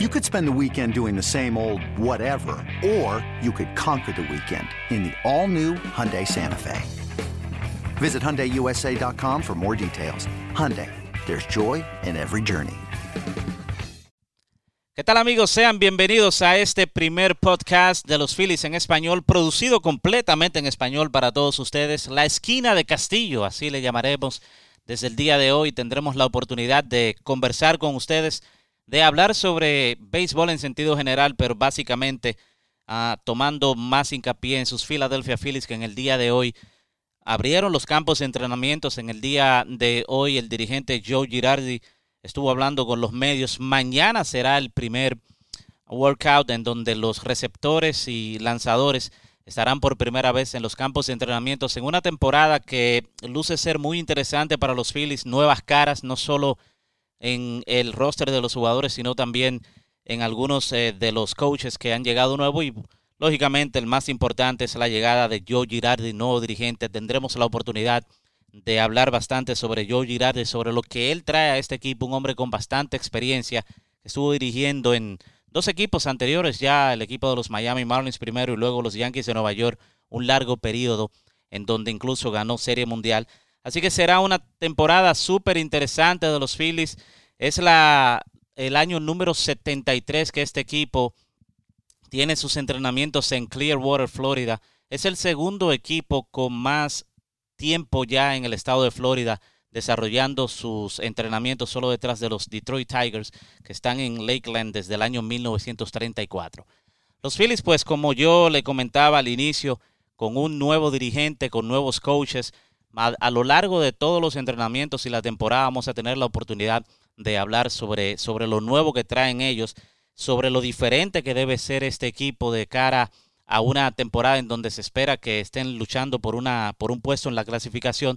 You could spend the weekend doing the same old whatever, or you could conquer the weekend in the all-new Hyundai Santa Fe. Visit HyundaiUSA.com for more details. Hyundai, there's joy in every journey. ¿Qué tal amigos? Sean bienvenidos a este primer podcast de los Phillies en español, producido completamente en español para todos ustedes. La esquina de Castillo, así le llamaremos. Desde el día de hoy tendremos la oportunidad de conversar con ustedes de hablar sobre béisbol en sentido general, pero básicamente ah, tomando más hincapié en sus Philadelphia Phillies que en el día de hoy abrieron los campos de entrenamientos. En el día de hoy el dirigente Joe Girardi estuvo hablando con los medios. Mañana será el primer workout en donde los receptores y lanzadores estarán por primera vez en los campos de entrenamientos en una temporada que luce ser muy interesante para los Phillies, nuevas caras, no solo en el roster de los jugadores, sino también en algunos eh, de los coaches que han llegado nuevo y lógicamente el más importante es la llegada de Joe Girardi, nuevo dirigente. Tendremos la oportunidad de hablar bastante sobre Joe Girardi, sobre lo que él trae a este equipo, un hombre con bastante experiencia, estuvo dirigiendo en dos equipos anteriores, ya el equipo de los Miami Marlins primero y luego los Yankees de Nueva York, un largo periodo en donde incluso ganó Serie Mundial. Así que será una temporada súper interesante de los Phillies. Es la, el año número 73 que este equipo tiene sus entrenamientos en Clearwater, Florida. Es el segundo equipo con más tiempo ya en el estado de Florida desarrollando sus entrenamientos solo detrás de los Detroit Tigers que están en Lakeland desde el año 1934. Los Phillies, pues como yo le comentaba al inicio, con un nuevo dirigente, con nuevos coaches, a, lo largo de todos los entrenamientos y la temporada vamos a tener la oportunidad de hablar sobre, sobre lo nuevo que traen ellos, sobre lo diferente que debe ser este equipo de cara a una temporada en donde se espera que estén luchando por, una, por un puesto en la clasificación.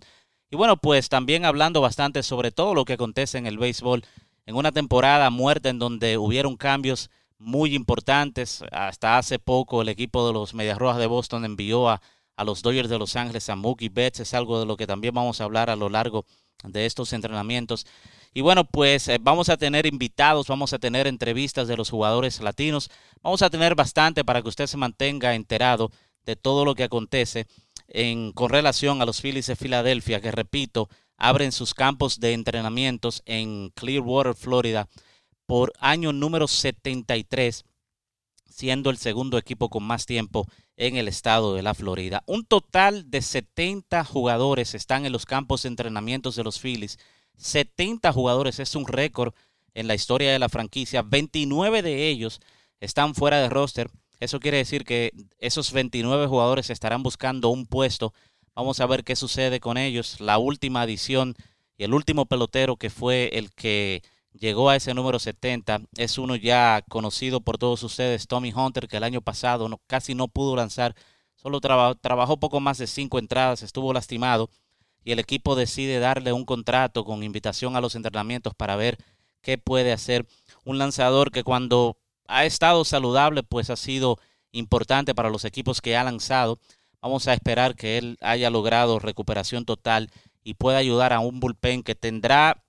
Y bueno, pues también hablando bastante sobre todo lo que acontece en el béisbol, en una temporada muerta en donde hubieron cambios muy importantes. Hasta hace poco el equipo de los Medias Rojas de Boston envió a a los Dodgers de Los Ángeles, a Mookie Betts, es algo de lo que también vamos a hablar a lo largo de estos entrenamientos. Y bueno, pues eh, vamos a tener invitados, vamos a tener entrevistas de los jugadores latinos, vamos a tener bastante para que usted se mantenga enterado de todo lo que acontece en, con relación a los Phillies de Filadelfia, que repito, abren sus campos de entrenamientos en Clearwater, Florida, por año número 73, siendo el segundo equipo con más tiempo en el estado de la Florida. Un total de 70 jugadores están en los campos de entrenamientos de los Phillies. 70 jugadores es un récord en la historia de la franquicia. 29 de ellos están fuera de roster. Eso quiere decir que esos 29 jugadores estarán buscando un puesto. Vamos a ver qué sucede con ellos. La última adición y el último pelotero que fue el que llegó a ese número 70. Es uno ya conocido por todos ustedes, Tommy Hunter, que el año pasado casi no pudo lanzar, solo trabajó poco más de cinco entradas, estuvo lastimado y el equipo decide darle un contrato con invitación a los entrenamientos para ver qué puede hacer un lanzador que cuando ha estado saludable pues ha sido importante para los equipos que ha lanzado. Vamos a esperar que él haya logrado recuperación total y pueda ayudar a un bullpen que tendrá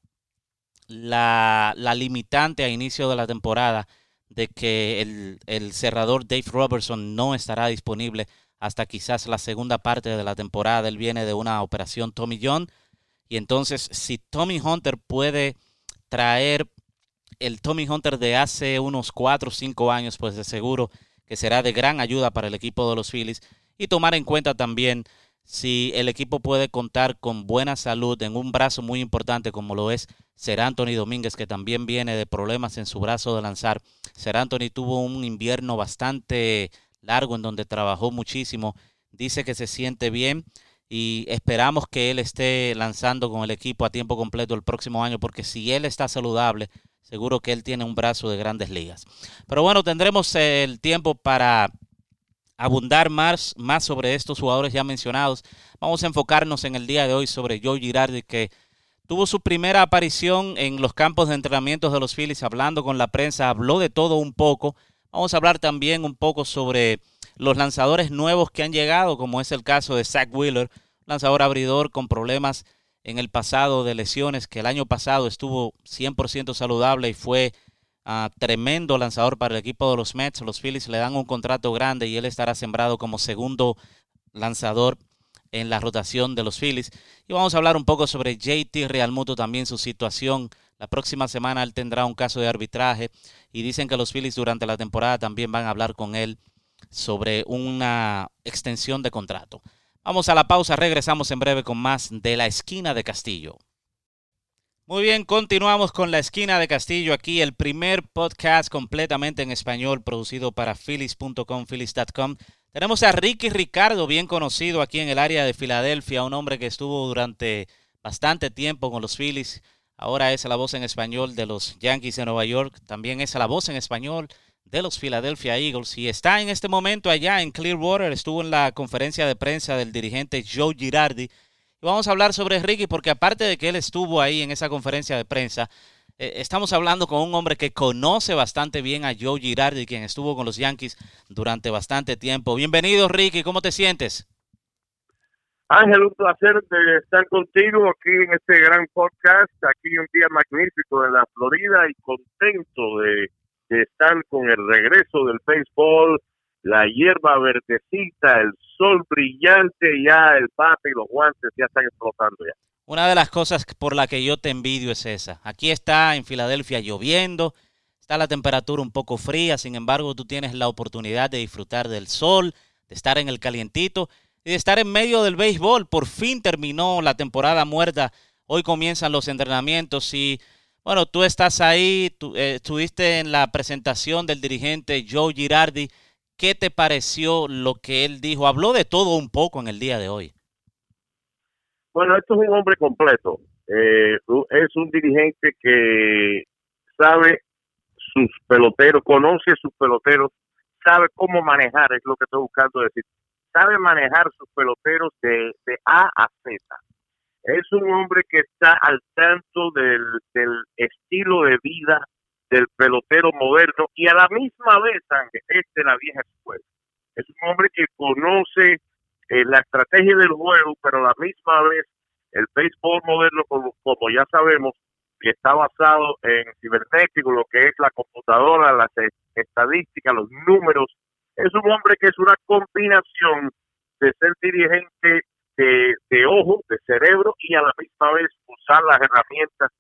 la, limitante a inicio de la temporada de que el, cerrador Dave Robertson no estará disponible hasta quizás la segunda parte de la temporada. Él viene de una operación Tommy John. Y entonces, si Tommy Hunter puede traer el Tommy Hunter de hace unos 4 o 5 años, pues de seguro que será de gran ayuda para el equipo de los Phillies. Y tomar en cuenta también si el equipo puede contar con buena salud en un brazo muy importante como lo es Ser Anthony Domínguez, que también viene de problemas en su brazo de lanzar. Ser Anthony tuvo un invierno bastante largo en donde trabajó muchísimo. Dice que se siente bien y esperamos que él esté lanzando con el equipo a tiempo completo el próximo año, porque si él está saludable, seguro que él tiene un brazo de grandes ligas. Pero bueno, tendremos el tiempo para abundar más, más sobre estos jugadores ya mencionados, vamos a enfocarnos en el día de hoy sobre Joe Girardi, que tuvo su primera aparición en los campos de entrenamientos de los Phillies, hablando con la prensa, habló de todo un poco. Vamos a hablar también un poco sobre los lanzadores nuevos que han llegado, como es el caso de Zach Wheeler, lanzador abridor con problemas en el pasado de lesiones, que el año pasado estuvo 100% saludable y fue tremendo lanzador para el equipo de los Mets. Los Phillies le dan un contrato grande y él estará sembrado como segundo lanzador en la rotación de los Phillies. Y vamos a hablar un poco sobre JT Realmuto, también su situación. La próxima semana él tendrá un caso de arbitraje y dicen que los Phillies durante la temporada también van a hablar con él sobre una extensión de contrato. Vamos a la pausa, regresamos en breve con más de la esquina de Castillo. Muy bien, continuamos con la esquina de Castillo aquí, el primer podcast completamente en español producido para phillies.com, phillies.com. Tenemos a Ricky Ricardo, bien conocido aquí en el área de Filadelfia, un hombre que estuvo durante bastante tiempo con los Phillies. Ahora es la voz en español de los Yankees de Nueva York. También es la voz en español de los Philadelphia Eagles y está en este momento allá en Clearwater. Estuvo en la conferencia de prensa del dirigente Joe Girardi. Y vamos a hablar sobre Ricky porque aparte de que él estuvo ahí en esa conferencia de prensa, eh, estamos hablando con un hombre que conoce bastante bien a Joe Girardi, quien estuvo con los Yankees durante bastante tiempo. Bienvenido, Ricky, ¿cómo te sientes? Ángel, un placer de estar contigo aquí en este gran podcast, aquí un día magnífico en la Florida y contento de, de estar con el regreso del béisbol, la hierba verdecita, el sol brillante, ya el bate y los guantes ya están explotando ya. Una de las cosas por la que yo te envidio es esa. Aquí está en Filadelfia lloviendo, está la temperatura un poco fría, sin embargo tú tienes la oportunidad de disfrutar del sol, de estar en el calientito y de estar en medio del béisbol. Por fin terminó la temporada muerta, hoy comienzan los entrenamientos y bueno, tú estás ahí, tú, eh, estuviste en la presentación del dirigente Joe Girardi. ¿Qué te pareció lo que él dijo? Habló de todo un poco en el día de hoy. Bueno, esto es un hombre completo. Eh, es un dirigente que sabe sus peloteros, conoce sus peloteros, sabe cómo manejar, es lo que estoy buscando decir. Sabe manejar sus peloteros de, A a Z. Es un hombre que está al tanto del, estilo de vida del pelotero moderno y a la misma vez, es de la vieja escuela. Es un hombre que conoce eh, la estrategia del juego, pero a la misma vez el béisbol moderno, como, ya sabemos, que está basado en cibernético, lo que es la computadora, las estadísticas, los números. Es un hombre que es una combinación de ser dirigente de, de ojo, de cerebro y a la misma vez usar las herramientas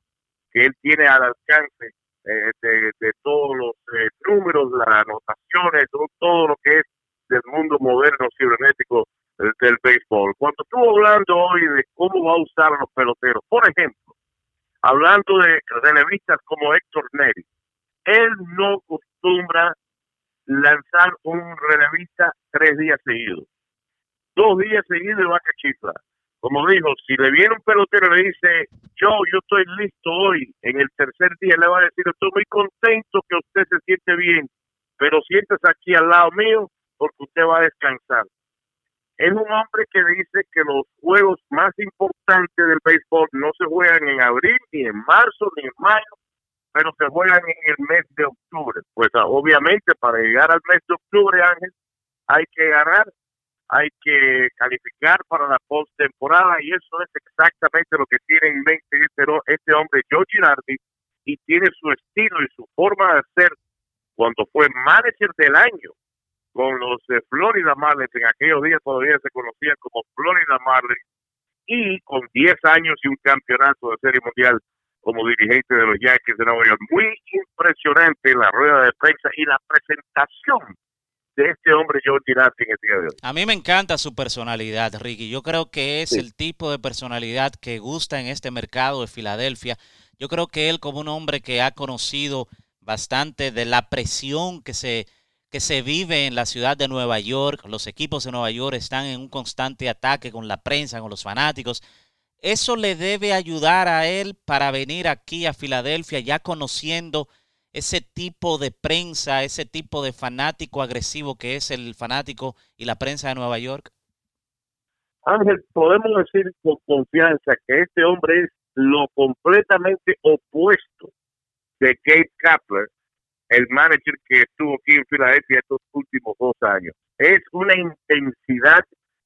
que él tiene al alcance eh, de, todos los eh, números, las anotaciones, todo, todo, lo que es del mundo moderno cibernético del béisbol. Cuando estuvo hablando hoy de cómo va a usar los peloteros, por ejemplo, hablando de relevistas como Héctor Neri, él no acostumbra lanzar un relevista tres días seguidos. Dos días seguidos va a chifla. Como dijo, si le viene un pelotero y le dice, yo, yo estoy listo hoy, en el tercer día le va a decir, estoy muy contento que usted se siente bien, pero siéntese aquí al lado mío porque usted va a descansar. Es un hombre que dice que los juegos más importantes del béisbol no se juegan en abril, ni en marzo, ni en mayo, pero se juegan en el mes de octubre. Pues ah, obviamente para llegar al mes de octubre, Ángel, hay que ganar, hay que calificar para la postemporada y eso es exactamente lo que tiene en mente este, este hombre, Joe Girardi, y tiene su estilo y su forma de hacer cuando fue manager del año con los de Florida Marlins, en aquellos días todavía se conocían como Florida Marlins, y con 10 años y un campeonato de serie mundial como dirigente de los Yankees de Nueva York. Muy impresionante la rueda de prensa y la presentación de este hombre Joe Girardi en el día de hoy. A mí me encanta su personalidad, Ricky. Yo creo que es el tipo de personalidad que gusta en este mercado de Filadelfia. Yo creo que él como un hombre que ha conocido bastante de la presión que se que se vive en la ciudad de Nueva York. Los equipos de Nueva York están en un constante ataque con la prensa, con los fanáticos. Eso le debe ayudar a él para venir aquí a Filadelfia ya conociendo ese tipo de prensa, ese tipo de fanático agresivo que es el fanático y la prensa de Nueva York? Ángel, podemos decir con confianza que este hombre es lo completamente opuesto de Kate Kapler, el manager que estuvo aquí en Filadelfia estos últimos dos años. Es una intensidad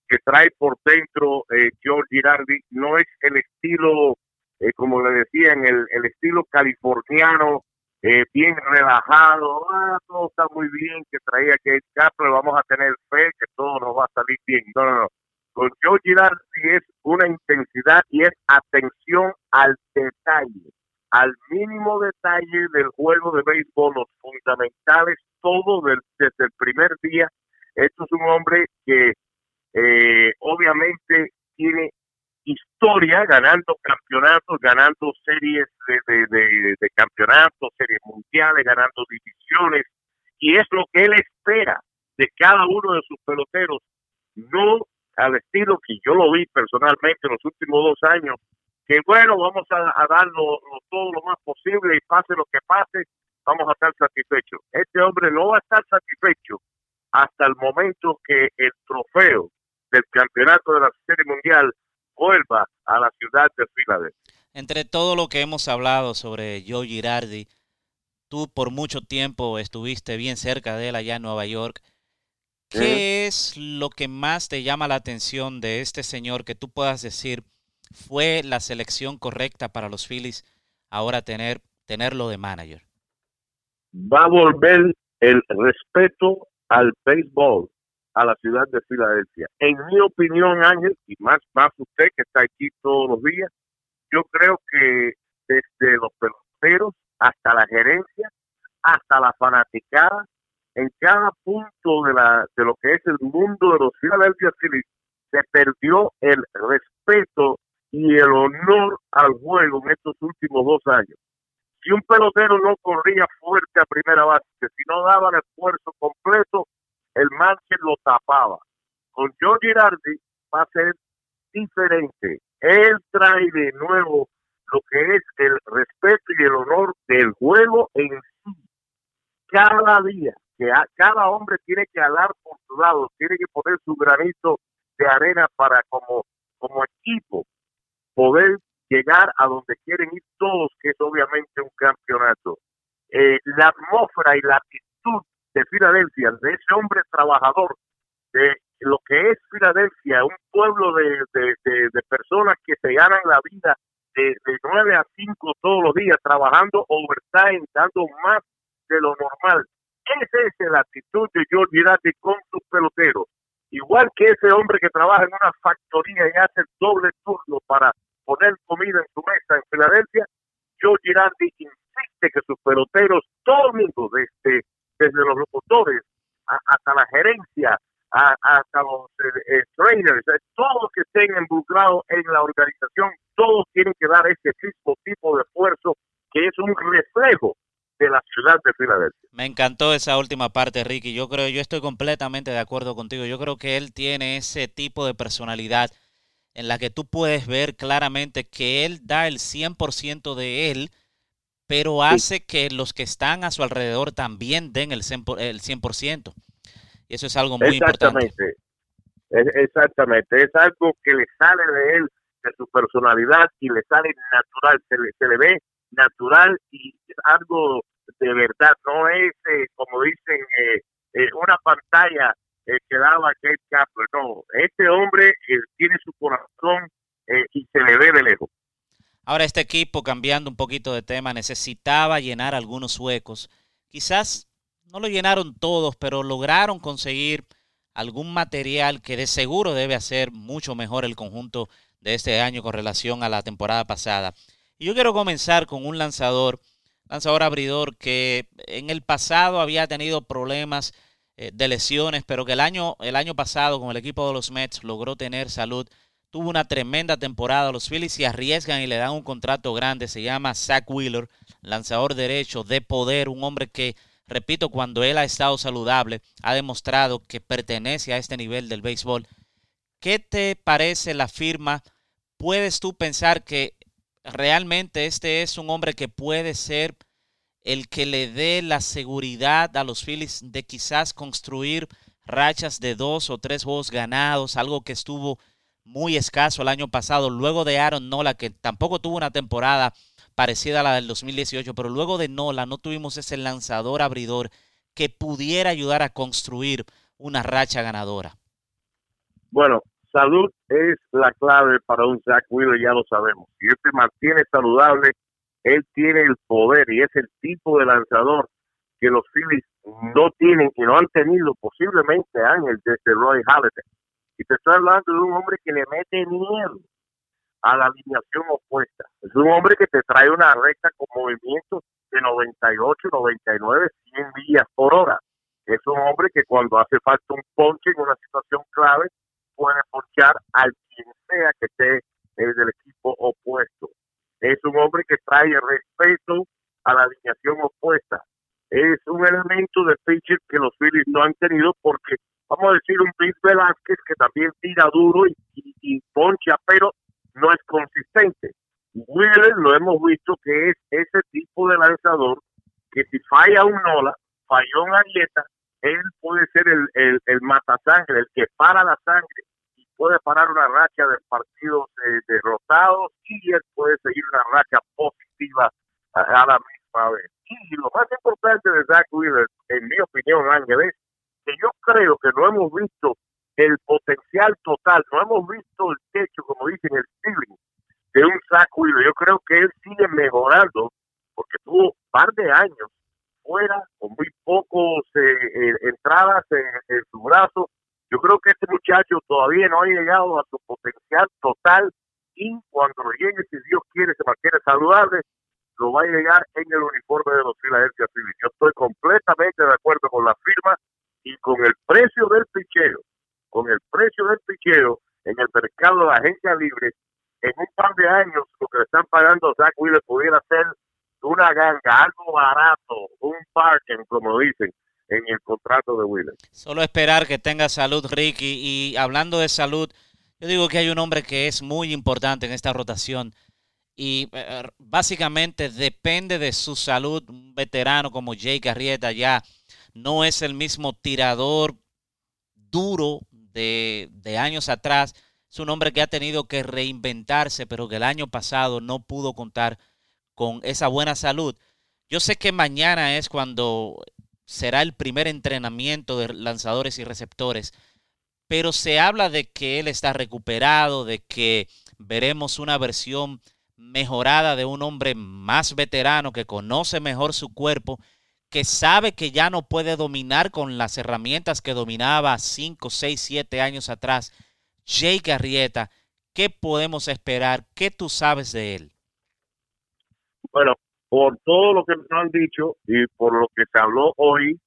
que trae por dentro eh, George Girardi, no es el estilo, eh, como le decían, el estilo californiano eh, bien relajado, ah, todo está muy bien, que traía que pero vamos a tener fe, que todo nos va a salir bien. No, no, no. Con Joe Girardi es una intensidad y es atención al detalle, al mínimo detalle del juego de béisbol, los fundamentales, todo desde el primer día. Esto es un hombre que eh, obviamente tiene historia ganando campeonatos, ganando series de, de, campeonatos, series mundiales, ganando divisiones, y es lo que él espera de cada uno de sus peloteros, no al estilo que yo lo vi personalmente en los últimos dos años, que bueno, vamos a, a dar todo lo más posible y pase lo que pase, vamos a estar satisfechos. Este hombre no va a estar satisfecho hasta el momento que el trofeo del campeonato de la Serie Mundial vuelva a la ciudad de Filadelfia. Entre todo lo que hemos hablado sobre Joe Girardi, tú por mucho tiempo estuviste bien cerca de él allá en Nueva York. ¿Qué es lo que más te llama la atención de este señor que tú puedas decir fue la selección correcta para los Phillies ahora tener tenerlo de manager? Va a volver el respeto al béisbol a la ciudad de Filadelfia. En mi opinión, Ángel, y más, más usted que está aquí todos los días, yo creo que desde los peloteros hasta la gerencia, hasta la fanaticada, en cada punto de, la, de lo que es el mundo de los Philadelphia Phillies, se perdió el respeto y el honor al juego en estos últimos dos años. Si un pelotero no corría fuerte a primera base, si no daba el esfuerzo completo, el que lo tapaba. Con Joe Girardi va a ser diferente. Él trae de nuevo lo que es el respeto y el honor del juego en sí. Cada día, que cada hombre tiene que hablar por su lado, tiene que poner su granito de arena para como, como equipo poder llegar a donde quieren ir todos, que es obviamente un campeonato. Eh, la atmósfera y la actitud de Filadelfia, de ese hombre trabajador, de lo que es Filadelfia, un pueblo de, de, personas que se ganan la vida de, de 9 a 5 todos los días, trabajando overtime, dando más de lo normal. Esa es la actitud de George Girardi con sus peloteros. Igual que ese hombre que trabaja en una factoría y hace el doble turno para poner comida en su mesa en Filadelfia, George Girardi insiste que sus peloteros, todo el mundo, desde desde los locutores hasta la gerencia, hasta los eh, eh, trainers, eh, todos que estén involucrados en la organización, todos tienen que dar ese mismo tipo de esfuerzo que es un reflejo de la ciudad de Filadelfia. Me encantó esa última parte, Ricky. Yo creo, yo estoy completamente de acuerdo contigo. Yo creo que él tiene ese tipo de personalidad en la que tú puedes ver claramente que él da el 100% de él pero hace que los que están a su alrededor también den el 100%. El 100%. Y eso es algo muy exactamente, Exactamente, es algo que le sale de él, de su personalidad y le sale natural, se le, se le ve natural y es algo de verdad, no es eh, como dicen eh, eh, una pantalla que daba Kate Kapler, no, este hombre tiene su corazón y se le ve de lejos. Ahora este equipo, cambiando un poquito de tema, necesitaba llenar algunos huecos. Quizás no lo llenaron todos, pero lograron conseguir algún material que de seguro debe hacer mucho mejor el conjunto de este año con relación a la temporada pasada. Y yo quiero comenzar con un lanzador, lanzador abridor que en el pasado había tenido problemas eh, de lesiones, pero que el año, el año pasado con el equipo de los Mets logró tener salud tuvo una tremenda temporada. Los Phillies se arriesgan y le dan un contrato grande. Se llama Zach Wheeler, lanzador derecho de poder, un hombre que, repito, cuando él ha estado saludable, ha demostrado que pertenece a este nivel del béisbol. ¿Qué te parece la firma? ¿Puedes tú pensar que realmente este es un hombre que puede ser el que le dé la seguridad a los Phillies de quizás construir rachas de dos o tres juegos ganados, algo que estuvo muy escaso el año pasado, luego de Aaron Nola, que tampoco tuvo una temporada parecida a la del 2018, pero luego de Nola no tuvimos ese lanzador abridor que pudiera ayudar a construir una racha ganadora. Bueno, salud es la clave para un Zach Wheeler, ya lo sabemos. Si él se mantiene saludable, él tiene el poder y es el tipo de lanzador que los Phillies no tienen y no han tenido posiblemente años desde Roy Halladay. Y te estoy hablando de un hombre que le mete miedo a la alineación opuesta. Es un hombre que te trae una recta con movimientos de 98, 99, 100 millas por hora. Es un hombre que cuando hace falta un ponche en una situación clave puede ponchar al quien sea que esté del equipo opuesto. Es un hombre que trae respeto a la alineación opuesta. Es un elemento de pitcher que los Phillies no han tenido porque, vamos a decir, un Pete Velázquez que también tira duro y, y poncha, pero no es consistente. Wheeler lo hemos visto que es ese tipo de lanzador que si falla un Nola, falló una dieta, él puede ser el, el, el matasangre, el que para la sangre y puede parar una racha de partidos derrotados y él puede seguir una racha positiva a, la misma vez. Y lo más importante de Zach Wheeler, en mi opinión, Ángel, es que yo creo que no hemos visto el potencial total, no hemos visto el techo, como dicen, el ceiling de un Zach Wheeler. Yo creo que él sigue mejorando porque tuvo un par de años fuera con muy pocos eh, eh, entradas en, su brazo. Yo creo que este muchacho todavía no ha llegado a su potencial total y cuando llegue, si Dios quiere, se mantiene saludable, lo va a llegar en el uniforme de los Philadelphia Phillies. Yo estoy completamente de acuerdo con la firma y con el precio del picheo, con el precio del picheo en el mercado de la agencia libre, en un par de años lo que le están pagando a Zach Wheeler pudiera ser una ganga, algo barato, un parking, como dicen, en el contrato de Wheeler. Solo esperar que tenga salud, Ricky. Y hablando de salud, yo digo que hay un hombre que es muy importante en esta rotación y eh, básicamente depende de su salud. Un veterano como Jake Arrieta ya no es el mismo tirador duro de, años atrás. Es un hombre que ha tenido que reinventarse, pero que el año pasado no pudo contar con esa buena salud. Yo sé que mañana es cuando será el primer entrenamiento de lanzadores y receptores, pero se habla de que él está recuperado, de que veremos una versión mejorada de un hombre más veterano que conoce mejor su cuerpo, que sabe que ya no puede dominar con las herramientas que dominaba 5, 6, 7 años atrás. Jake Arrieta, ¿qué podemos esperar? ¿Qué tú sabes de él? Bueno, por todo lo que nos han dicho y por lo que se habló hoy,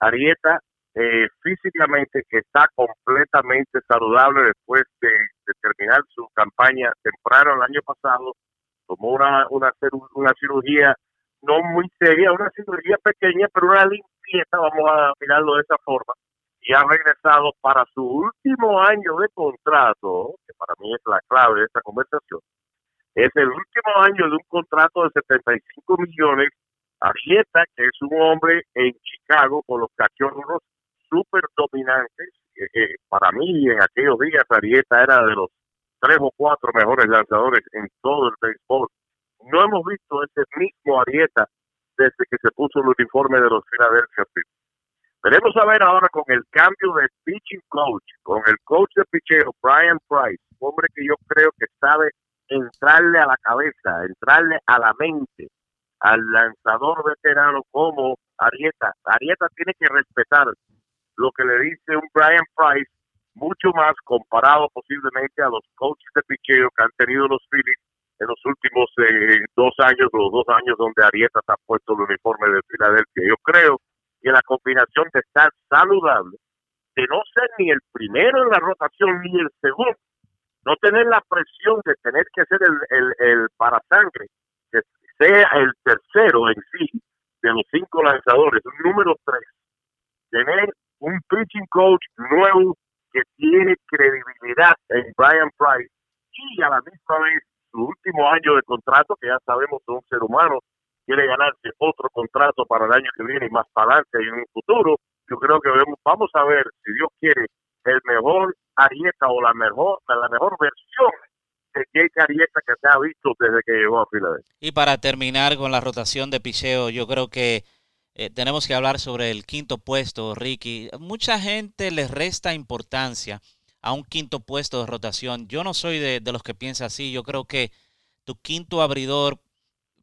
Arieta eh, físicamente está completamente saludable después de, terminar su campaña temprano el año pasado, tomó una, una, una cirugía no muy seria, una cirugía pequeña, pero una limpieza, vamos a mirarlo de esa forma, y ha regresado para su último año de contrato, que para mí es la clave de esta conversación, es el último año de un contrato de 75 millones. Arieta, que es un hombre en Chicago con los cachorros súper dominantes. Eh, eh, para mí, en aquellos días, Arieta era de los tres o cuatro mejores lanzadores en todo el béisbol. No hemos visto ese mismo Arieta desde que se puso el uniforme de los Philadelphia Phillies. Veremos a ver ahora con el cambio de pitching coach, con el coach de pichero, Brian Price, hombre que yo creo que sabe entrarle a la cabeza, entrarle a la mente al lanzador veterano como Arieta. Arieta tiene que respetar lo que le dice un Brian Price, mucho más comparado posiblemente a los coaches de picheo que han tenido los Phillies en los últimos eh, dos años, los dos años donde Arieta ha puesto el uniforme de Filadelfia. Yo creo que la combinación de estar saludable, de no ser ni el primero en la rotación ni el segundo, no tener la presión de tener que hacer el, el, el parasangre, que sea el tercero en sí de los cinco lanzadores, un número tres, tener un pitching coach nuevo que tiene credibilidad en Brian Price y a la misma vez su último año de contrato, que ya sabemos que un ser humano quiere ganarse otro contrato para el año que viene y más para adelante y en un futuro, yo creo que vamos a ver, si Dios quiere, el mejor Arieta o la mejor, la mejor versión de Jake Arieta que se ha visto desde que llegó a Filadelfia. Y para terminar con la rotación de picheo, yo creo que eh, tenemos que hablar sobre el quinto puesto, Ricky. Mucha gente le resta importancia a un quinto puesto de rotación. Yo no soy de, los que piensa así. Yo creo que tu quinto abridor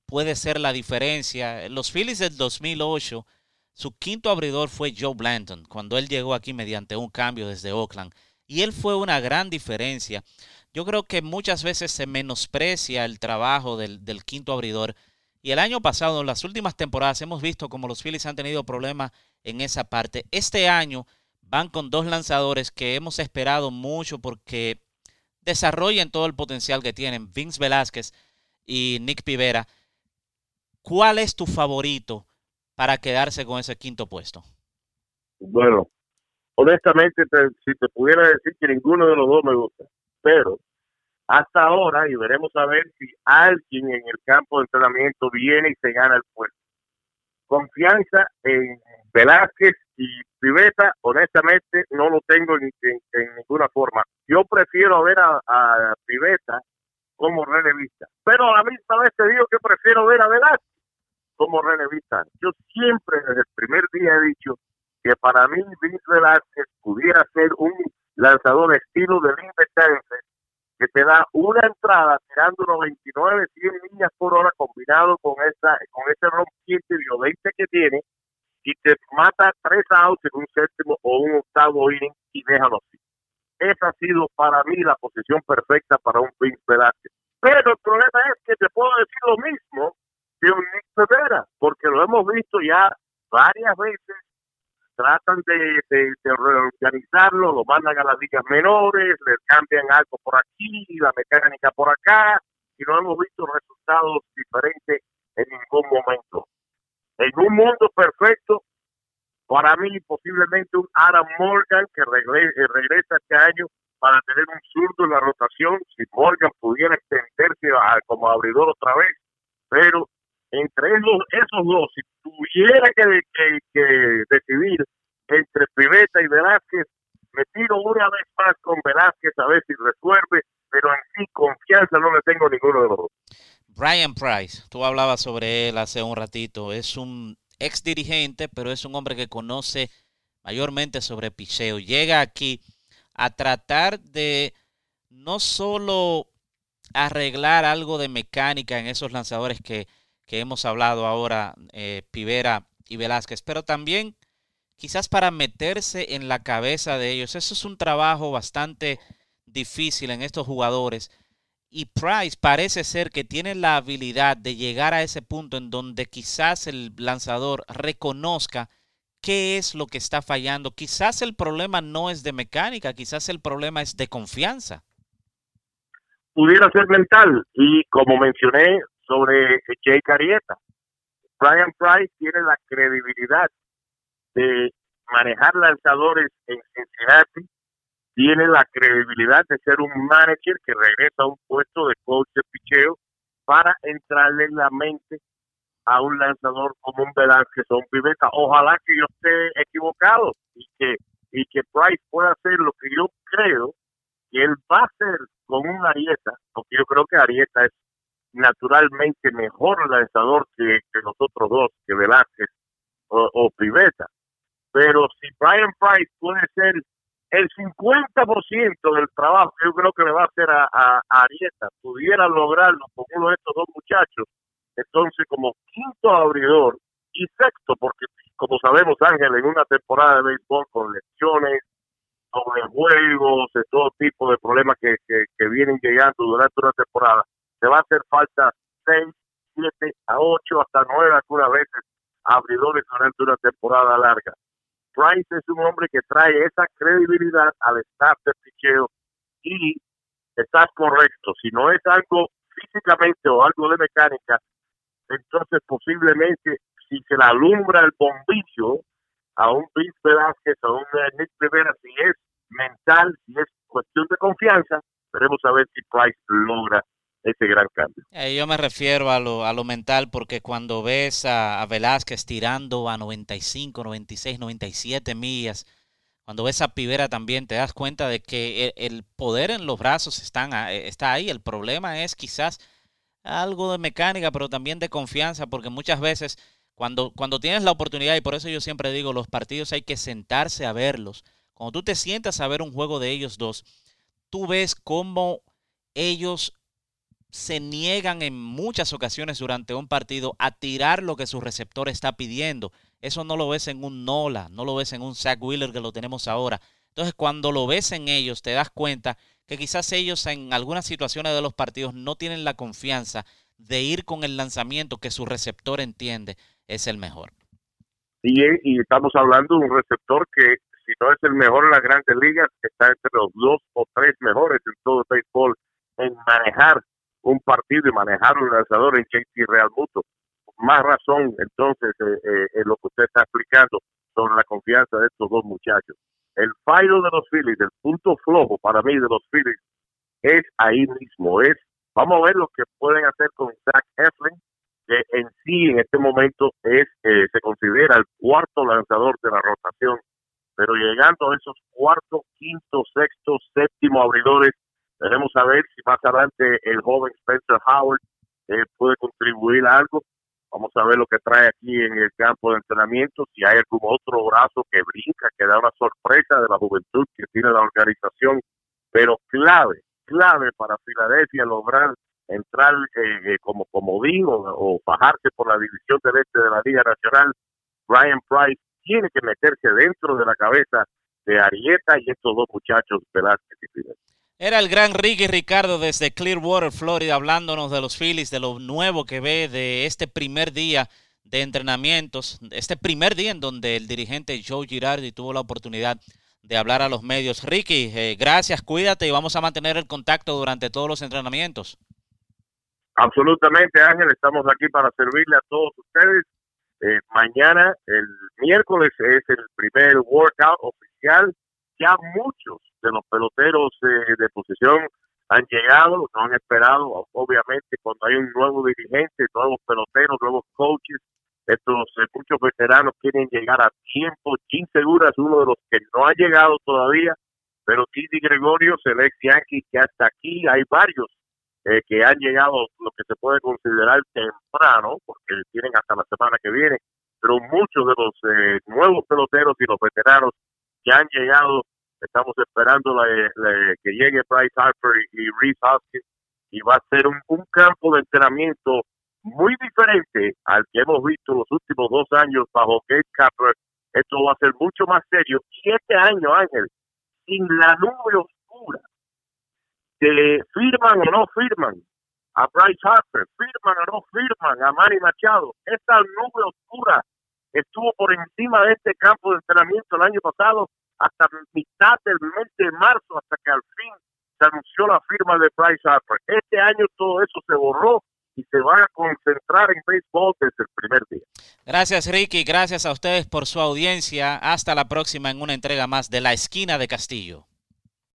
puede ser la diferencia. Los Phillies del 2008, su quinto abridor fue Joe Blanton, cuando él llegó aquí mediante un cambio desde Oakland. Y él fue una gran diferencia. Yo creo que muchas veces se menosprecia el trabajo del, del quinto abridor. Y el año pasado, en las últimas temporadas, hemos visto como los Phillies han tenido problemas en esa parte. Este año van con dos lanzadores que hemos esperado mucho porque desarrollen todo el potencial que tienen, Vince Velázquez y Nick Pivera. ¿Cuál es tu favorito para quedarse con ese quinto puesto? Bueno, honestamente, si te pudiera decir que ninguno de los dos me gusta, pero hasta ahora, y veremos a ver si alguien en el campo de entrenamiento viene y se gana el puesto. Confianza en Velázquez y Piveta, honestamente, no lo tengo en, ninguna forma. Yo prefiero ver a, a Piveta como relevista, pero a la misma vez te digo que prefiero ver a Velázquez como relevista. Yo siempre desde el primer día he dicho que para mí Vince Velázquez pudiera ser un lanzador estilo de Lindetense que te da una entrada tirando 99, 100 millas por hora combinado con esa con ese rompiente violente que tiene y te mata tres outs en un séptimo o un octavo inning y déjalo así. Esa ha sido para mí la posición perfecta para un Vince Velázquez. Pero el problema es que te puedo decir lo mismo de un Nick porque lo hemos visto ya varias veces, tratan de, reorganizarlo, lo mandan a las ligas menores, le cambian algo por aquí, la mecánica por acá, y no hemos visto resultados diferentes en ningún momento. En un mundo perfecto, para mí posiblemente un Adam Morgan que regresa, este año para tener un zurdo en la rotación, si Morgan pudiera extenderse como abridor otra vez, pero entre esos, esos dos, si tuviera que, que, decidir entre Piveta y Velázquez, me tiro una vez más con Velázquez a ver si resuelve, pero en sí confianza no le tengo ninguno de los dos. Brian Price, tú hablabas sobre él hace un ratito, es un ex dirigente, pero es un hombre que conoce mayormente sobre picheo. Llega aquí a tratar de no solo arreglar algo de mecánica en esos lanzadores que que hemos hablado ahora, eh, Pivera y Velázquez, pero también quizás para meterse en la cabeza de ellos. Eso es un trabajo bastante difícil en estos jugadores. Y Price parece ser que tiene la habilidad de llegar a ese punto en donde quizás el lanzador reconozca qué es lo que está fallando. Quizás el problema no es de mecánica, quizás el problema es de confianza. Pudiera ser mental y como mencioné, sobre Jake Arieta. Brian Price tiene la credibilidad de manejar lanzadores en Cincinnati, tiene la credibilidad de ser un manager que regresa a un puesto de coach de picheo para entrarle en la mente a un lanzador como un Velázquez o un Piveta. Ojalá que yo esté equivocado y que y que Price pueda hacer lo que yo creo que él va a hacer con un Arieta, porque yo creo que Arieta es naturalmente mejor lanzador que, que los dos, que Velázquez o, o Piveta. Pero si Brian Price puede ser el 50% del trabajo que yo creo que le va a hacer a, Arieta, pudiera lograrlo con uno de estos dos muchachos, entonces como quinto abridor y sexto, porque como sabemos Ángel, en una temporada de béisbol con lesiones, juegos, de todo tipo de problemas que, que, vienen llegando durante una temporada, te va a hacer falta 6, 7 a 8, hasta 9 algunas veces abridores durante una temporada larga. Price es un hombre que trae esa credibilidad al staff de picheo y estás correcto. Si no es algo físicamente o algo de mecánica, entonces posiblemente si se le alumbra el bombillo a un Vince Velázquez, a un Nick Rivera, si es mental, si es cuestión de confianza, veremos a ver si Price logra ese gran cambio. Eh, yo me refiero a lo, a lo mental porque cuando ves a, Velázquez tirando a 95, 96, 97 millas, cuando ves a Pivera también te das cuenta de que el, poder en los brazos están, eh, está ahí. El problema es quizás algo de mecánica, pero también de confianza, porque muchas veces cuando, cuando tienes la oportunidad, y por eso yo siempre digo, los partidos hay que sentarse a verlos. Cuando tú te sientas a ver un juego de ellos dos, tú ves cómo ellos se niegan en muchas ocasiones durante un partido a tirar lo que su receptor está pidiendo. Eso no lo ves en un Nola, no lo ves en un Zach Wheeler que lo tenemos ahora. Entonces, cuando lo ves en ellos, te das cuenta que quizás ellos en algunas situaciones de los partidos no tienen la confianza de ir con el lanzamiento que su receptor entiende es el mejor. Y, estamos hablando de un receptor que, si no es el mejor en las grandes ligas, está entre los dos o tres mejores en todo el béisbol en manejar un partido y manejar un lanzador en JT Real Muto. Más razón, entonces, eh, eh, en lo que usted está explicando sobre la confianza de estos dos muchachos. El fallo de los Phillies, el punto flojo para mí de los Phillies, es ahí mismo. Es, vamos a ver lo que pueden hacer con Zach Eflin, que en sí en este momento es eh, se considera el cuarto lanzador de la rotación, pero llegando a esos cuarto, quinto, sexto, séptimo abridores, Queremos saber si más adelante el joven Spencer Howard eh, puede contribuir a algo. Vamos a ver lo que trae aquí en el campo de entrenamiento, si hay algún otro brazo que brinca, que da una sorpresa de la juventud que tiene la organización, pero clave, clave para Filadelfia lograr entrar eh, eh, como comodín o, bajarse por la división del este de la Liga Nacional. Brian Price tiene que meterse dentro de la cabeza de Arieta y estos dos muchachos Velázquez y Fidel. Era el gran Ricky Ricardo desde Clearwater, Florida, hablándonos de los Phillies, de lo nuevo que ve de este primer día de entrenamientos, este primer día en donde el dirigente Joe Girardi tuvo la oportunidad de hablar a los medios. Ricky, eh, gracias, cuídate y vamos a mantener el contacto durante todos los entrenamientos. Absolutamente, Ángel, estamos aquí para servirle a todos ustedes. Eh, mañana, el miércoles, es el primer workout oficial. Ya muchos de los peloteros eh, de posición han llegado, no han esperado, obviamente cuando hay un nuevo dirigente, nuevos peloteros, nuevos coaches, estos eh, muchos veteranos quieren llegar a tiempo. Jim Segura es uno de los que no ha llegado todavía, pero Titi Gregorio, el ex Yankee, que hasta aquí hay varios eh, que han llegado lo que se puede considerar temprano, porque tienen hasta la semana que viene, pero muchos de los nuevos peloteros y los veteranos que han llegado Estamos esperando que llegue Bryce Harper y, Reese Hoskins y va a ser un, campo de entrenamiento muy diferente al que hemos visto los últimos dos años bajo Kate Capper. Esto va a ser mucho más serio. Y este año, Ángel, sin la nube oscura, que firman o no firman a Bryce Harper, firman o no firman a Manny Machado, esta nube oscura estuvo por encima de este campo de entrenamiento el año pasado hasta mitad del mes de marzo, hasta que al fin se anunció la firma de Bryce Harper. Este año todo eso se borró y se van a concentrar en béisbol desde el primer día. Gracias Ricky, gracias a ustedes por su audiencia. Hasta la próxima en una entrega más de La Esquina de Castillo.